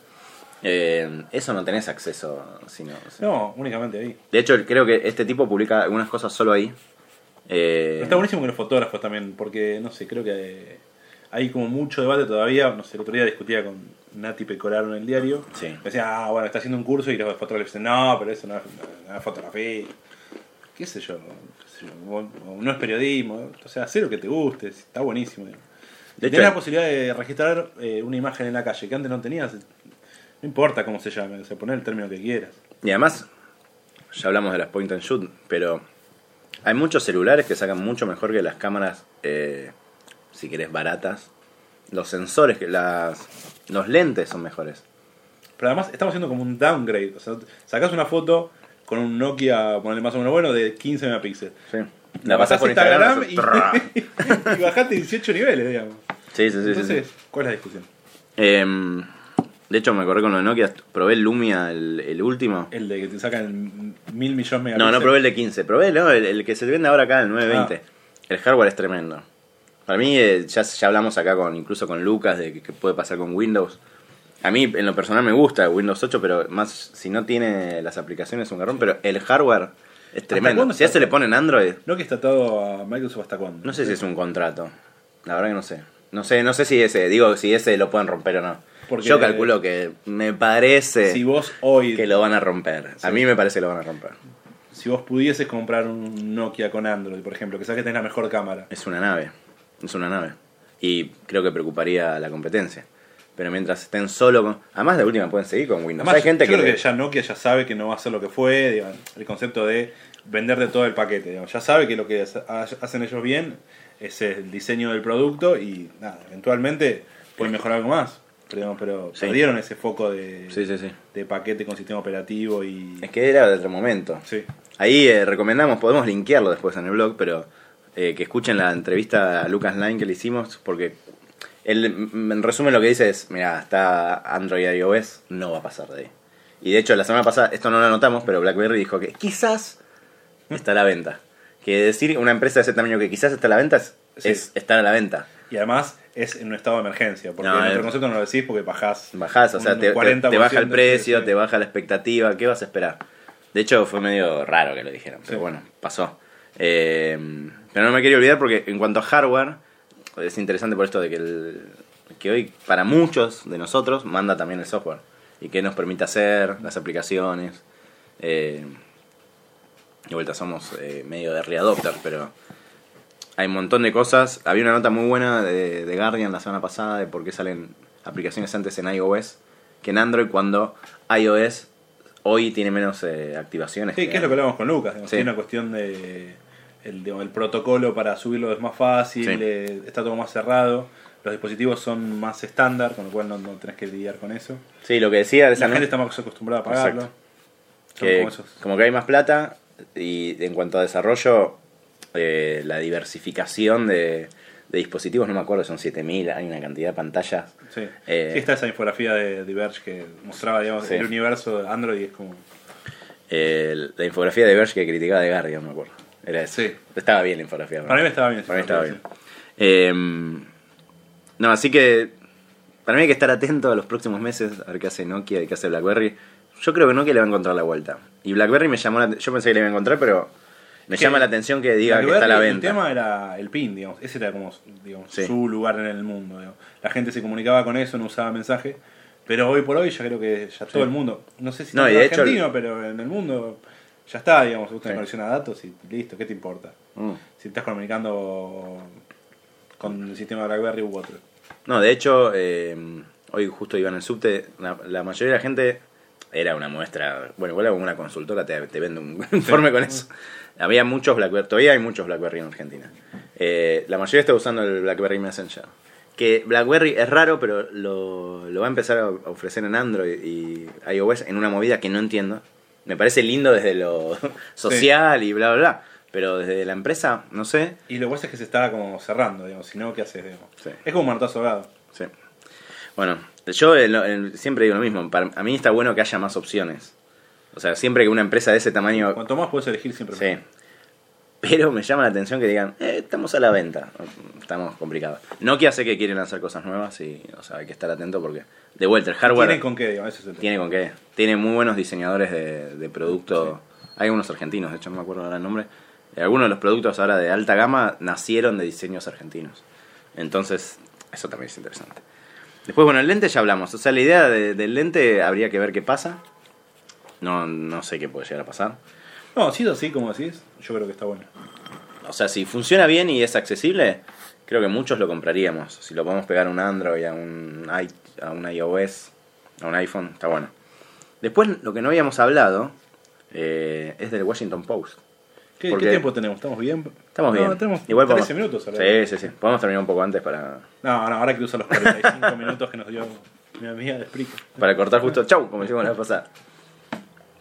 Eh, eso no tenés acceso. Sino, No, únicamente ahí. De hecho, creo que este tipo publica algunas cosas solo ahí. Eh, está buenísimo con los fotógrafos también, porque no sé, creo que hay como mucho debate todavía. No sé, el otro día discutía con Nati Pecoraro en el diario. Sí. Decía, ah, bueno, está haciendo un curso y los fotógrafos dicen, no, pero eso no es, no es fotografía. ¿Qué sé yo? qué sé yo, No es periodismo. O sea, haz lo que te guste, está buenísimo. De hecho- la posibilidad de registrar eh, una imagen en la calle, que antes no tenías. No importa cómo se llame, o sea, poner el término que quieras. Y además, ya hablamos de las point and shoot, pero hay muchos celulares que sacan mucho mejor que las cámaras, eh, si querés, baratas. Los sensores, que las, los lentes son mejores. Pero además estamos haciendo como un downgrade. O sea, sacás una foto con un Nokia, ponerle más o menos bueno, de 15 megapíxeles. Sí. La pasás por Instagram. y, [laughs] y bajaste 18 niveles, digamos. Sí, sí, sí. Entonces, sí. ¿cuál es la discusión? Em, de hecho, me acordé con lo de Nokia. Probé el Lumia, el, el último. El de que te sacan mil millones de megapíxeles. No, no probé el de 15. Probé ¿no? el, el que se vende ahora acá, el 920. El hardware es tremendo. Para mí, eh, ya, ya hablamos acá con incluso con Lucas de que, que puede pasar con Windows. A mí, en lo personal, me gusta Windows 8, pero más si no tiene las aplicaciones es un garrón. Pero el hardware es tremendo. Si ya se le pone en Android, Nokia está atado a Microsoft hasta cuándo. no sé si es un contrato. La verdad que no sé. No sé, no sé si ese, digo, si ese lo pueden romper o no. Porque- Yo calculo que me parece Si vos hoy, que lo van a romper. A Sí. mí me parece que lo van a romper. si vos pudieses comprar un Nokia con Android, por ejemplo, que sabes que tenés la mejor cámara. Es una nave. Es una nave. Y creo que preocuparía a la competencia. Pero mientras estén solo con... Además, de última pueden seguir con Windows. Además, Hay gente yo que... creo que ya Nokia ya sabe que no va a ser lo que fue, digamos, el concepto de vender de todo el paquete. digamos. Ya sabe que lo que ha- hacen ellos bien es el diseño del producto y nada, eventualmente pueden mejorar algo más. Pero, digamos, pero Sí. perdieron ese foco de, Sí, sí, sí. de paquete con sistema operativo y... Es que era de otro momento. Sí. Ahí eh, recomendamos, podemos linkearlo después en el blog, pero eh, que escuchen la entrevista a Lucas Line que le hicimos, porque él, en resumen, lo que dice es: Mira, está Android y iOS, no va a pasar de ahí. Y de hecho, la semana pasada, esto no lo anotamos, pero Blackberry dijo que quizás está a la venta. Que decir una empresa de ese tamaño que quizás está a la venta es, Sí. es estar a la venta. Y además es en un estado de emergencia, porque No, en otro concepto no lo decís porque bajás. Bajás, o sea, te, te- 40% te baja el precio, sí. te baja la expectativa, ¿qué vas a esperar? De hecho, fue medio raro que lo dijeran, pero bueno, pasó. Eh, pero no me quería olvidar porque en cuanto a hardware, es interesante por esto de que, el- que hoy para muchos de nosotros manda también el software y que nos permite hacer las aplicaciones. Eh, de vuelta somos eh, medio de early adopter, pero hay un montón de cosas. Había una nota muy buena de Guardian la semana pasada de por qué salen aplicaciones antes en iOS que en Android cuando iOS hoy tiene menos eh, activaciones. Sí, que es lo que hablamos con Lucas. digamos, Sí. Tiene una cuestión de. El, digamos, el protocolo para subirlo es más fácil, Sí. eh, está todo más cerrado. Los dispositivos son más estándar, con lo cual no, no tenés que lidiar con eso. Sí, lo que decía La esa gente está más acostumbrada a pagarlo. Que como como que hay más plata y en cuanto a desarrollo, eh, la diversificación de, de dispositivos, no me acuerdo, son 7000, hay una cantidad de pantallas. Sí. Eh, Sí, está esa infografía de Diverge que mostraba digamos, Sí. el universo de Android y es como. Eh, la infografía de Verge que criticaba de Guardian, me acuerdo. Era eso. Sí. Estaba bien la infografía. Para mí estaba bien. Para mí estaba bien. Eh, no, así que para mí hay que estar atento a los próximos meses a ver qué hace Nokia y qué hace BlackBerry. Yo creo que Nokia le va a encontrar la vuelta. Y BlackBerry me llamó la Yo pensé que le iba a encontrar, pero me Que llama la atención que diga que está a la El venta. tema era el PIN, digamos. Ese era como digamos, Sí. su lugar en el mundo. digamos. La gente se comunicaba con eso, no usaba mensaje. Pero hoy por hoy ya creo que ya todo el mundo, no sé si No, en argentino, pero en el mundo ya está, digamos, usa Sí. conexión a datos y listo, ¿qué te importa? Mm. Si estás comunicando con el sistema BlackBerry u otro. No, de hecho, eh, hoy justo iba en el subte, la, la mayoría de la gente era una muestra, bueno, igual como una consultora te, te vende un [laughs] informe con eso. Había muchos BlackBerry, todavía hay muchos BlackBerry en Argentina. Eh, la mayoría está usando el BlackBerry Messenger. Que BlackBerry es raro, pero lo, lo va a empezar a ofrecer en Android y iOS en una movida que no entiendo. Me parece lindo desde lo [laughs] social y bla, bla, bla. Pero desde la empresa, no sé. Y lo que pasa es que se está como cerrando, digamos, si no, ¿qué haces? Digamos? Sí. Es como un martazo ahogado. Sí. Bueno, yo en lo- en- siempre digo lo mismo. Para, a mí está bueno que haya más opciones. O sea, siempre que una empresa de ese tamaño. Cuanto más puedes elegir, siempre Sí. mejor. Pero me llama la atención que digan, eh, estamos a la venta. Estamos complicados. Nokia sé que quieren lanzar cosas nuevas y, o sea, hay que estar atento porque, de vuelta, el hardware Tienen con qué, digamos, ese es el tiene con qué. Tiene muy buenos diseñadores de, de producto. Hay unos argentinos, de hecho no me acuerdo ahora el nombre. Eh, Algunos de los productos ahora de alta gama nacieron de diseños argentinos. Entonces, eso también es interesante. Después, bueno, el lente ya hablamos. O sea, la idea de- del lente habría que ver qué pasa. No, no sé qué puede llegar a pasar. No, si es así como decís, yo creo que está bueno. O sea, si funciona bien y es accesible, creo que muchos lo compraríamos. Si lo podemos pegar a un Android, a un, i- a un iOS, a un iPhone, está bueno. Después, lo que no habíamos hablado eh, es del Washington Post. ¿Qué, Porque- qué tiempo tenemos? ¿Estamos bien? Estamos No, bien. Tenemos Igual 13 podemos- minutos. ahora. Sí, sí, sí. Podemos terminar un poco antes para, No, no, ahora que usa los 45 [laughs] minutos que nos dio mi amiga de para cortar justo. Chau, como decimos la vez pasada.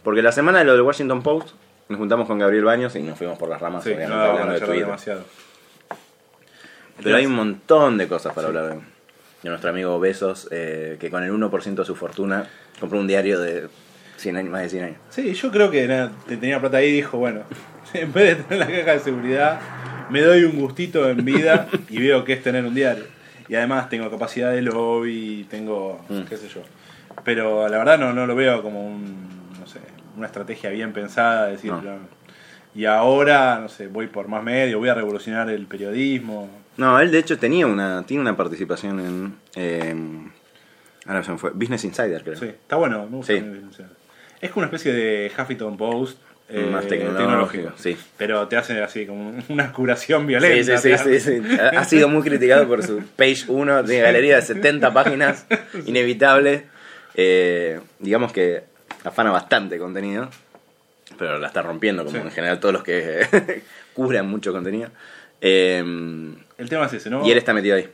Porque la semana de lo del Washington Post, nos juntamos con Gabriel Baños y nos fuimos por las ramas, Sí, no, obviamente, no, hablando de Twitter. demasiado. Pero hay un montón de cosas para hablar de, de nuestro amigo Besos, eh, que con el 1% de su fortuna compró un diario de 100 años, más de 100 años. Sí, yo creo que nada, te- tenía plata ahí y dijo, bueno, [laughs] en vez de tener la caja de seguridad, me doy un gustito en vida y veo que es tener un diario. Y además tengo capacidad de lobby, tengo, Mm. qué sé yo. Pero la verdad no, no lo veo como un, una estrategia bien pensada, de decir, No. Y ahora, no sé, voy por más medios, voy a revolucionar el periodismo. No, él de hecho tenía una, tiene una participación en... eh, ahora se me fue. Business Insider, creo. Sí, está bueno, me gusta. Sí. Es como una especie de Huffington Post. eh, Más tecnológico, sí. Pero te hacen así como una curación violenta. sí, sí, sí, sí. Ha ha sido muy criticado por su page 1, tiene galería de 70 páginas, [laughs] inevitable. Eh, digamos que afana bastante contenido, pero la está rompiendo, como Sí. en general todos los que [laughs] cubran mucho contenido. Eh, El tema es ese, ¿no? y él está metido ahí.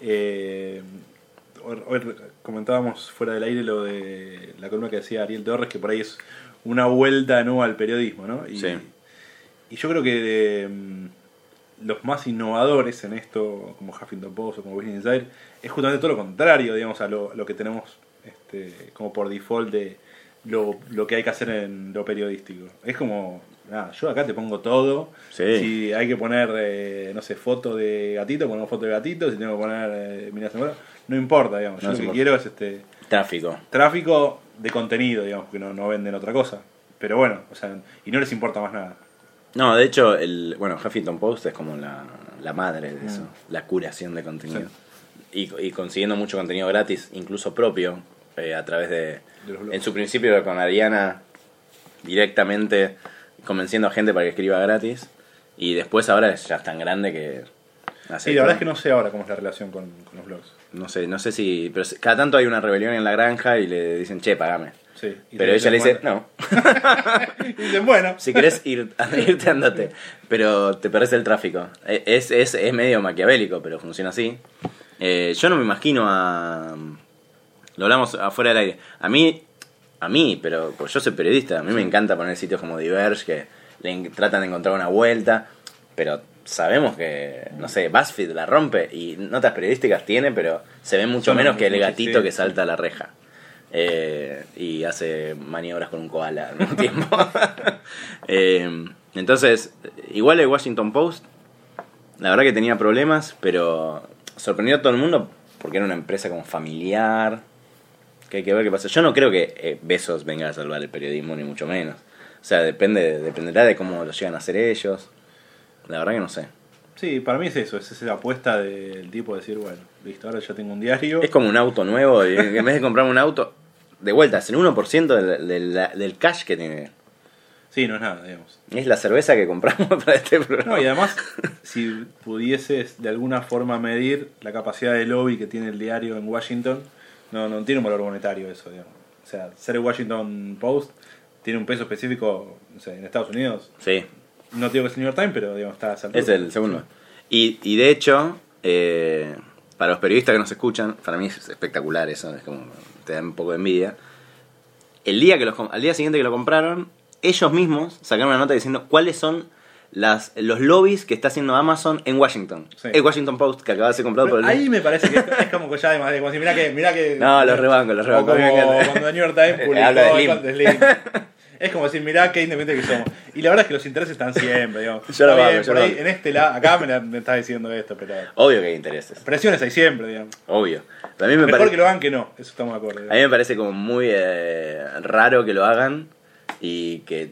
Eh, hoy, comentábamos fuera del aire lo de la columna que decía Ariel Torres, que por ahí es una vuelta de nuevo al periodismo, ¿no? Y, Sí. y yo creo que mm, los más innovadores en esto, como Huffington Post o como Business Insider, es justamente todo lo contrario, digamos, a lo, lo que tenemos este, como por default de lo, lo que hay que hacer en lo periodístico. Es como, nada, yo acá te pongo todo. Sí. Si hay que poner, eh, no sé, foto de gatito, ponemos foto de gatito. Si tengo que poner eh, Zamora, no importa, digamos. Yo No lo se que importa. quiero es este Tráfico. tráfico de contenido, digamos, que no, no venden otra cosa. Pero bueno, o sea, y no les importa más nada. No, de hecho, el bueno, Huffington Post es como la, la madre de eso, la curación de contenido. Y, y consiguiendo mucho contenido gratis, incluso propio, eh, a través de... En su principio con Ariana, directamente convenciendo a gente para que escriba gratis. Y después ahora ya es tan grande que... hace Sí, la verdad es que no sé ahora cómo es la relación con, con los blogs. No sé, no sé si... Pero cada tanto hay una rebelión en la granja y le dicen, che, pagame. Sí. Pero ella le dice, no. [laughs] Y dicen, bueno. [laughs] Si querés ir, irte, andate. Pero te perdés el tráfico. E, Es, es, es medio maquiavélico, pero funciona así. Eh, yo no me imagino a. Lo hablamos afuera del aire. A mí, a mí, pero pues yo soy periodista. A mí me encanta poner sitios como Diverge que le tratan de encontrar una vuelta. Pero sabemos que, no sé, BuzzFeed la rompe y notas periodísticas tiene, pero se ve mucho Son menos que el gatito sí. que salta a la reja. Eh, y hace maniobras con un koala al mismo [laughs] tiempo. [laughs] Eh, entonces, igual el Washington Post, la verdad que tenía problemas, pero sorprendió a todo el mundo porque era una empresa como familiar. Que hay que ver qué pasa. Yo no creo que eh, Besos venga a salvar el periodismo, ni mucho menos. O sea, depende, dependerá de cómo lo llegan a hacer ellos. La verdad que no sé. Sí, para mí es eso, es esa apuesta del tipo de decir, bueno, listo, ahora ya tengo un diario. Es como un auto nuevo, y en vez de comprarme un auto, de vuelta, es el 1% del, del, del cash que tiene. Sí, no es nada, digamos. Es la cerveza que compramos [laughs] para este programa. No, y además, si pudieses de alguna forma medir la capacidad de lobby que tiene el diario en Washington, no, no tiene un valor monetario eso, digamos. O sea, ser el Washington Post tiene un peso específico no sé, en Estados Unidos. Sí, No digo que es el New York Times, pero digamos, está. Es el segundo. Y, y de hecho, eh, para los periodistas que nos escuchan, para mí es espectacular eso, es como te da un poco de envidia. El día que los, al día siguiente que lo compraron, ellos mismos sacaron una nota diciendo cuáles son las, los lobbies que está haciendo Amazon en Washington. Sí. El Washington Post que acaba de ser comprado por el... Ahí me parece que es como que ya además, como si mira que, mira que. No, los rebanco, los rebanco, como cuando New York Times [laughs] publicó Habla de Slim. de. Es como decir, mirá qué independiente que somos. Y la verdad es que los intereses están siempre, digamos. [laughs] Yo lo Está banco, bien, yo por lo ahí, banco. en este lado, acá me, la- me estás diciendo esto, pero. Obvio que hay intereses, Presiones hay siempre, digamos. obvio. A mí me Mejor parece... que lo hagan que no, eso estamos de acuerdo. A mí me parece como muy eh, raro que lo hagan y que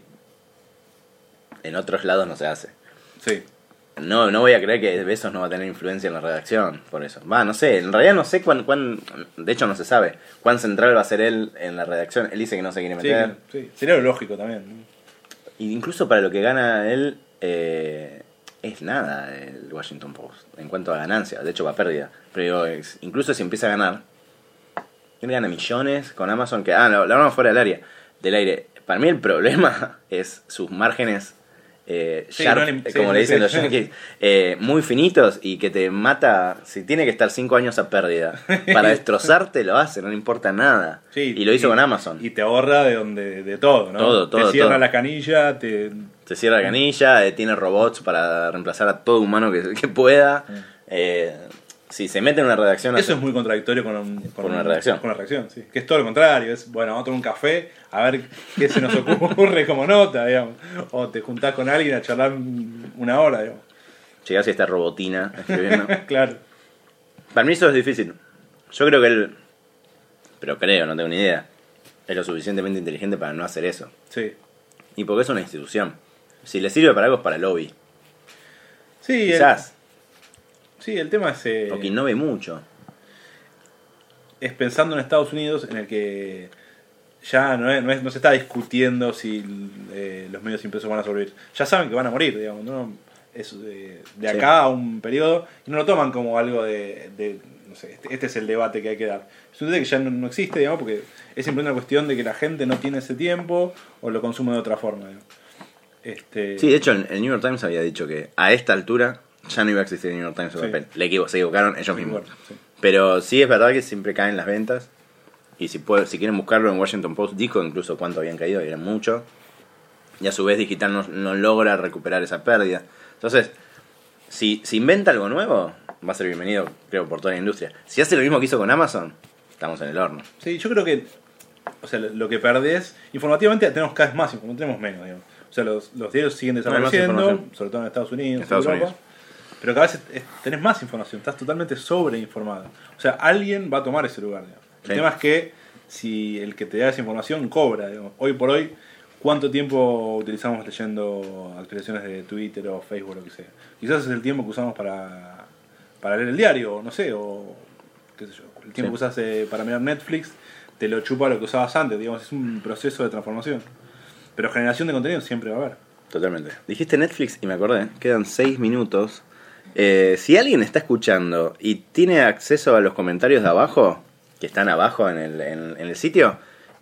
en otros lados no se hace. Sí. No, no voy a creer que Besos no va a tener influencia en la redacción por eso. Va, no sé, en realidad no sé cuán, cuán, de hecho no se sabe cuán central va a ser él en la redacción. Él dice que no se quiere Sí, meter. sí. Sería lo lógico también. Y incluso para lo que gana él, eh, es nada el Washington Post en cuanto a ganancia. De hecho, va a pérdida. Pero es- incluso si empieza a ganar, él gana millones con Amazon. Que, ah, lo, lo hablamos fuera del área. Del aire. Para mí el problema [laughs] es sus márgenes. Eh, Sí, sharp, no le- eh, sí, como le dicen los yankees, eh, muy finitos y que te mata. Si tiene que estar 5 años a pérdida para [laughs] destrozarte, lo hace, no le importa nada. Y lo hizo con Amazon. Y te ahorra de donde de todo, ¿no? Todo, todo, Te cierra todo. la canilla, te... Se cierra la canilla, eh, tiene robots para reemplazar a todo humano que, [laughs] que pueda. Eh, si se mete en una redacción. Eso es muy contradictorio con, un- con Con una un- redacción. Con una redacción, sí. Que es todo lo contrario. Es, bueno, vamos a tomar un café, a ver qué se nos ocurre como nota, digamos. O te juntás con alguien a charlar una hora, digamos. Llegás y está robotina escribiendo. [laughs] claro. Para mí eso es difícil. Yo creo que él. Pero creo, no tengo ni idea. Es lo suficientemente inteligente para no hacer eso. Sí. Y porque es una institución. Si le sirve para algo es para lobby. Sí, el, Quizás. Sí, el tema es, eh, O que innove mucho. es pensando en Estados Unidos en el que ya no, es- no, es- no se está discutiendo si eh, los medios impresos van a sobrevivir. Ya saben que van a morir, digamos, ¿no? Es eh, de Sí. acá a un periodo y no lo toman como algo de, de, no sé, este, este es el debate que hay que dar. Es un debate que ya no, no existe, digamos, porque es simplemente una cuestión de que la gente no tiene ese tiempo o lo consume de otra forma. digamos. Este, Sí, de hecho, el New York Times había dicho que a esta altura ya no iba a existir el New York Times en Sí. papel. Le equivo- se equivocaron ellos mismos. sí. Pero sí es verdad que siempre caen las ventas. Y si, puede- si quieren buscarlo en Washington Post, dijo incluso cuánto habían caído, y eran mucho. Y a su vez digital no, no logra recuperar esa pérdida. Entonces, si, si inventa algo nuevo, va a ser bienvenido, creo, por toda la industria. Si hace lo mismo que hizo con Amazon, estamos en el horno. Sí, yo creo que o sea, lo que perdés, informativamente tenemos cada vez más, no tenemos menos, digamos. O sea, los, los diarios siguen desapareciendo, sobre todo en Estados Unidos, En Europa, Unidos. Pero cada vez tenés más información, estás totalmente sobreinformado. O sea, alguien va a tomar ese lugar. digamos. El Sí. tema es que si el que te da esa información cobra, digamos. hoy por hoy, ¿cuánto tiempo utilizamos leyendo actualizaciones de Twitter o Facebook o lo que sea? Quizás es el tiempo que usamos para, para leer el diario, o no sé, o qué sé yo, el tiempo Sí. que usas eh, para mirar Netflix te lo chupa lo que usabas antes, digamos, es un proceso de transformación. Pero generación de contenido siempre va a haber. Totalmente. Dijiste Netflix y me acordé, quedan seis minutos. Eh, si alguien está escuchando y tiene acceso a los comentarios de abajo, que están abajo en el, en, en el sitio,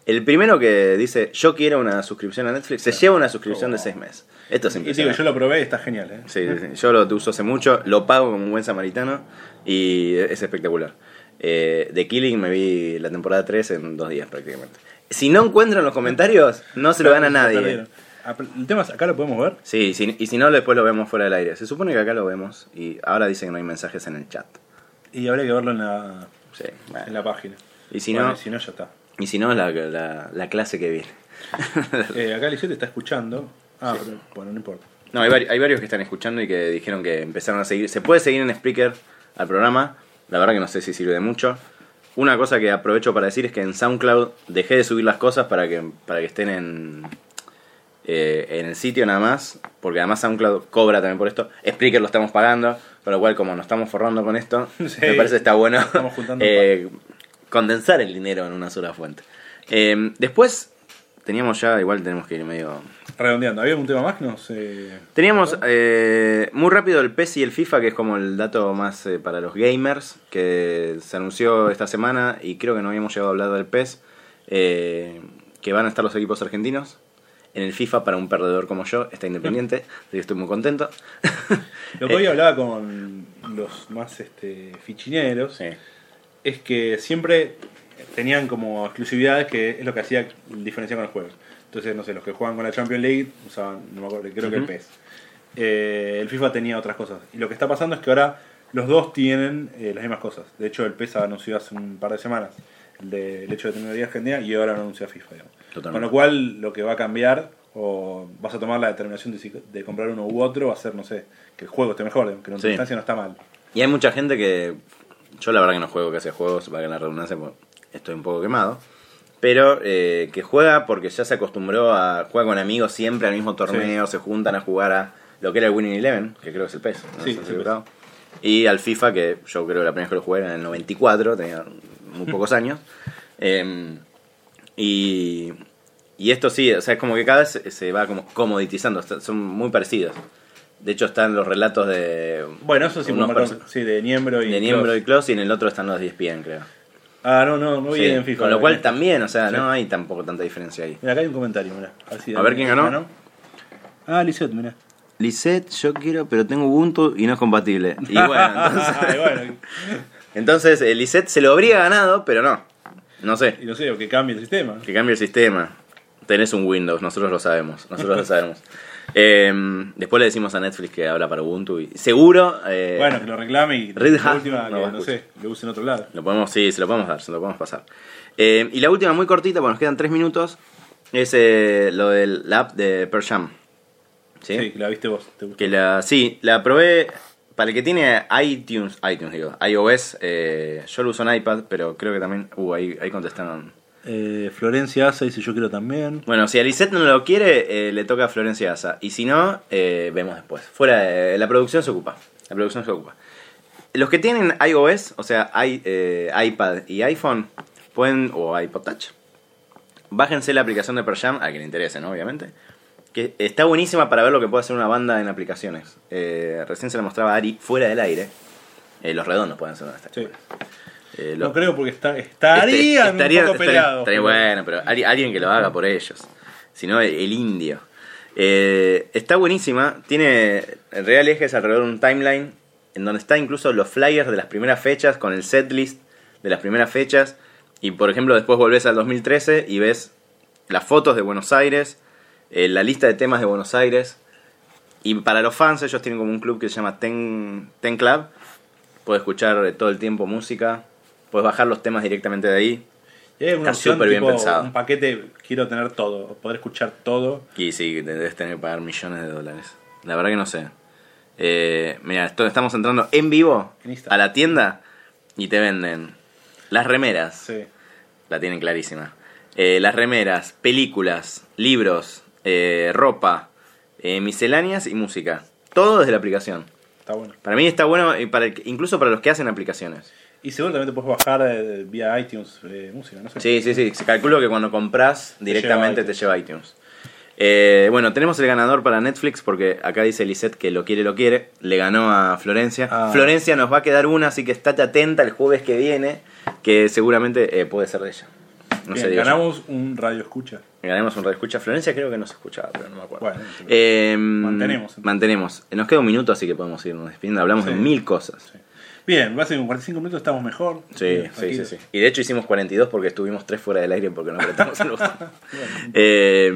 el primero que dice yo quiero una suscripción a Netflix, se lleva una suscripción de seis meses. Esto es Y digo, impresionante. yo lo probé y está genial, ¿eh? Sí, sí, sí. Yo lo uso hace mucho, lo pago como un buen samaritano y es espectacular. Eh, The Killing me vi la temporada 3 en dos días prácticamente. Si no encuentro en los comentarios, no se lo gana a nadie. El tema es, acá lo podemos ver. Sí, si- y si no, después lo vemos fuera del aire. Se supone que acá lo vemos y ahora dicen que no hay mensajes en el chat. Y habría que verlo en la, Sí, bueno. en la página. Y si Bueno, no, y si no, ya está. y si no la, la, la clase que viene. [laughs] Eh, acá Lisette está escuchando. Ah, Sí. pero bueno, no importa. No, hay, hay varios que están escuchando y que dijeron que empezaron a seguir. Se puede seguir en Spreaker al programa. La verdad que no sé si sirve de mucho. Una cosa que aprovecho para decir es que en SoundCloud dejé de subir las cosas para que, para que estén en, eh, en el sitio nada más. Porque además SoundCloud cobra también por esto. Spreaker lo estamos pagando. Con lo cual, como nos estamos forrando con esto, [laughs] Sí. me parece que está bueno eh, condensar el dinero en una sola fuente. Eh, después, teníamos ya, igual tenemos que ir medio Redondeando, ¿había algún tema más que nos. eh, Teníamos eh, muy rápido el PES y el FIFA, que es como el dato más eh, para los gamers, que se anunció esta semana y creo que no habíamos llegado a hablar del PES, eh, que van a estar los equipos argentinos. En el FIFA, para un perdedor como yo, está independiente, [laughs] así que estoy muy contento. Lo que hoy hablaba con los más este, fichineros Sí. es que siempre tenían como exclusividades que es lo que hacía diferenciar con los juegos. Entonces, no sé, los que juegan con la Champions League usaban, no me acuerdo, creo que el Ujú. PES. Eh, el FIFA tenía otras cosas. Y lo que está pasando es que ahora los dos tienen eh, las mismas cosas. De hecho, el PES anunció hace un par de semanas el, de- el hecho de tener una argentina y ahora lo anuncia FIFA. digamos. Totalmente. Con lo cual, lo que va a cambiar, o vas a tomar la determinación de, si- de comprar uno u otro, va a ser, no sé, que el juego esté mejor, que en Sí. instancia no está mal. Y hay mucha gente que. Yo la verdad que no juego casi a juegos, para que la redundancia, estoy un poco quemado. Pero eh, que juega porque ya se acostumbró a. Juega con amigos siempre al mismo torneo, se juntan a jugar a lo que era el Winning Eleven, que creo que es el PES. no Sí, sé. Y al FIFA, que yo creo que la primera vez que lo jugué era en el 94, tenía muy [laughs] pocos años. Eh, y, y esto sí, o sea, es como que cada vez se- va como comoditizando, son muy parecidos. De hecho están los relatos de, Bueno, eso sí, perso- sí, de Niembro y de Niembro y Klaus y en el otro están los de ESPN, creo. Ah, no, no, no Sí, vi en FIFA. con lo cual también, o sea, Sí. no hay tampoco tanta diferencia ahí. Mira, acá hay un comentario, mira. A ver quién ganó. Ah, Lisette, mira. Lisette, yo quiero, pero tengo Ubuntu y no es compatible. Y bueno, [laughs] entonces, bueno, entonces eh, Lisette se lo habría ganado, pero no. No sé. y no sé, o que cambie el sistema. Que cambie el sistema. Tenés un Windows, nosotros lo sabemos. Nosotros lo sabemos. [laughs] Eh, después le decimos a Netflix que habla para Ubuntu y seguro. eh, Bueno, que lo reclame y Red la Hat última, no que, sé, lo use en otro lado. Lo podemos, sí, se lo podemos dar, se lo podemos pasar. Eh, y la última, muy cortita, porque nos quedan tres minutos, es eh, lo del la app de Pearl Jam. ¿Sí? Sí, la viste vos. Te gustó. Que la, sí, la probé para el que tiene iTunes, iTunes digo, iOS, eh, yo lo uso en iPad, pero creo que también, uh, ahí, ahí contestaron. Eh, Florencia Asa dice yo quiero también. Bueno, si Alicet no lo quiere, eh, le toca a Florencia Asa. Y si no, eh, vemos después. Fuera de, la producción se ocupa. La producción se ocupa. Los que tienen iOS, o sea, i- eh, iPad y iPhone, pueden, o iPod Touch, bájense la aplicación de Jam, a quien le interese, ¿no? Obviamente. Que está buenísima para ver lo que puede hacer una banda en aplicaciones. Eh, recién se la mostraba a Ari fuera del aire. Eh, los redondos pueden ser una de estas. Sí. Eh, lo- No creo porque está, estarían este- estaría- un poco estaría- peleados. estaría bueno, pero alguien alguien que lo haga por ellos. Si no, el, el indio. Eh, está buenísima. Tiene. El real eje es alrededor de un timeline. En donde está incluso los flyers de las primeras fechas. Con el setlist de las primeras fechas. Y por ejemplo, después volvés al 2013 y ves las fotos de Buenos Aires. eh, la lista de temas de Buenos Aires. Y para los fans, ellos tienen como un club que se llama Ten, Ten Club. Puedes escuchar todo el tiempo música. Puedes bajar los temas directamente de ahí. Y hay una Está súper bien pensado. Un paquete, quiero tener todo, poder escuchar todo. Y sí, te debes tener que pagar millones de dólares. La verdad que no sé. Eh, mira, estamos entrando en vivo a la tienda y te venden las remeras. Sí. La tienen clarísima. Eh, las remeras, películas, libros, eh, ropa, eh, misceláneas y música. Todo desde la aplicación. Está bueno. Para mí está bueno, y para incluso para los que hacen aplicaciones. Y seguro también te puedes bajar eh, vía iTunes eh, música, no sé. Sí, sí, sí. Se calculo que cuando compras directamente te lleva lleva iTunes. Eh, bueno, tenemos el ganador para Netflix porque acá dice Lisette que lo quiere, lo quiere. Le ganó a Florencia. Ah. Florencia nos va a quedar una, así que estate atenta el jueves que viene, que seguramente puede ser de ella. No Bien, sé, digo yo. ganamos un radio escucha. Ganamos un radio escucha. Florencia creo que no se escuchaba, pero no me acuerdo. Bueno, Eh, mantenemos, entonces. Mantenemos. Nos queda un minuto, así que podemos irnos despidiendo. Hablamos Sí. de mil cosas. Bien, va a ser con 45 minutos estamos mejor. Sí, sí, sí, sí. Y de hecho hicimos 42 porque estuvimos tres fuera del aire porque no apretamos el botón. [laughs] [laughs] Eh,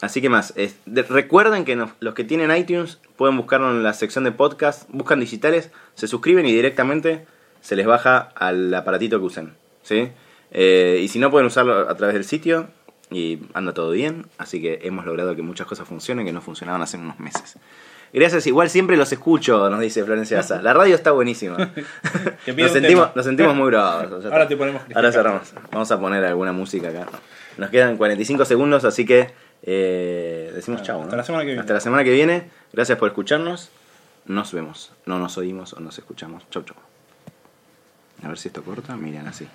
así que más. es- de- recuerden que nos- los que tienen iTunes pueden buscarlo en la sección de podcast, buscan digitales, se suscriben y directamente se les baja al aparatito que usen. ¿sí? Eh, y si no pueden usarlo a través del sitio y anda todo bien. Así que hemos logrado que muchas cosas funcionen que no funcionaban hace unos meses. Gracias, igual siempre los escucho, nos dice Florencia Asa. La radio está buenísima. [laughs] Nos, sentimos, nos sentimos muy ya Ahora te ponemos Ahora cerramos. Vamos a poner alguna música acá. Nos quedan 45 segundos, así que eh, decimos Bueno, chau. hasta ¿no? la semana que viene. Hasta la semana que viene. Gracias por escucharnos. Nos vemos. No nos oímos o nos escuchamos. Chau, chau. A ver si esto corta. Miren así.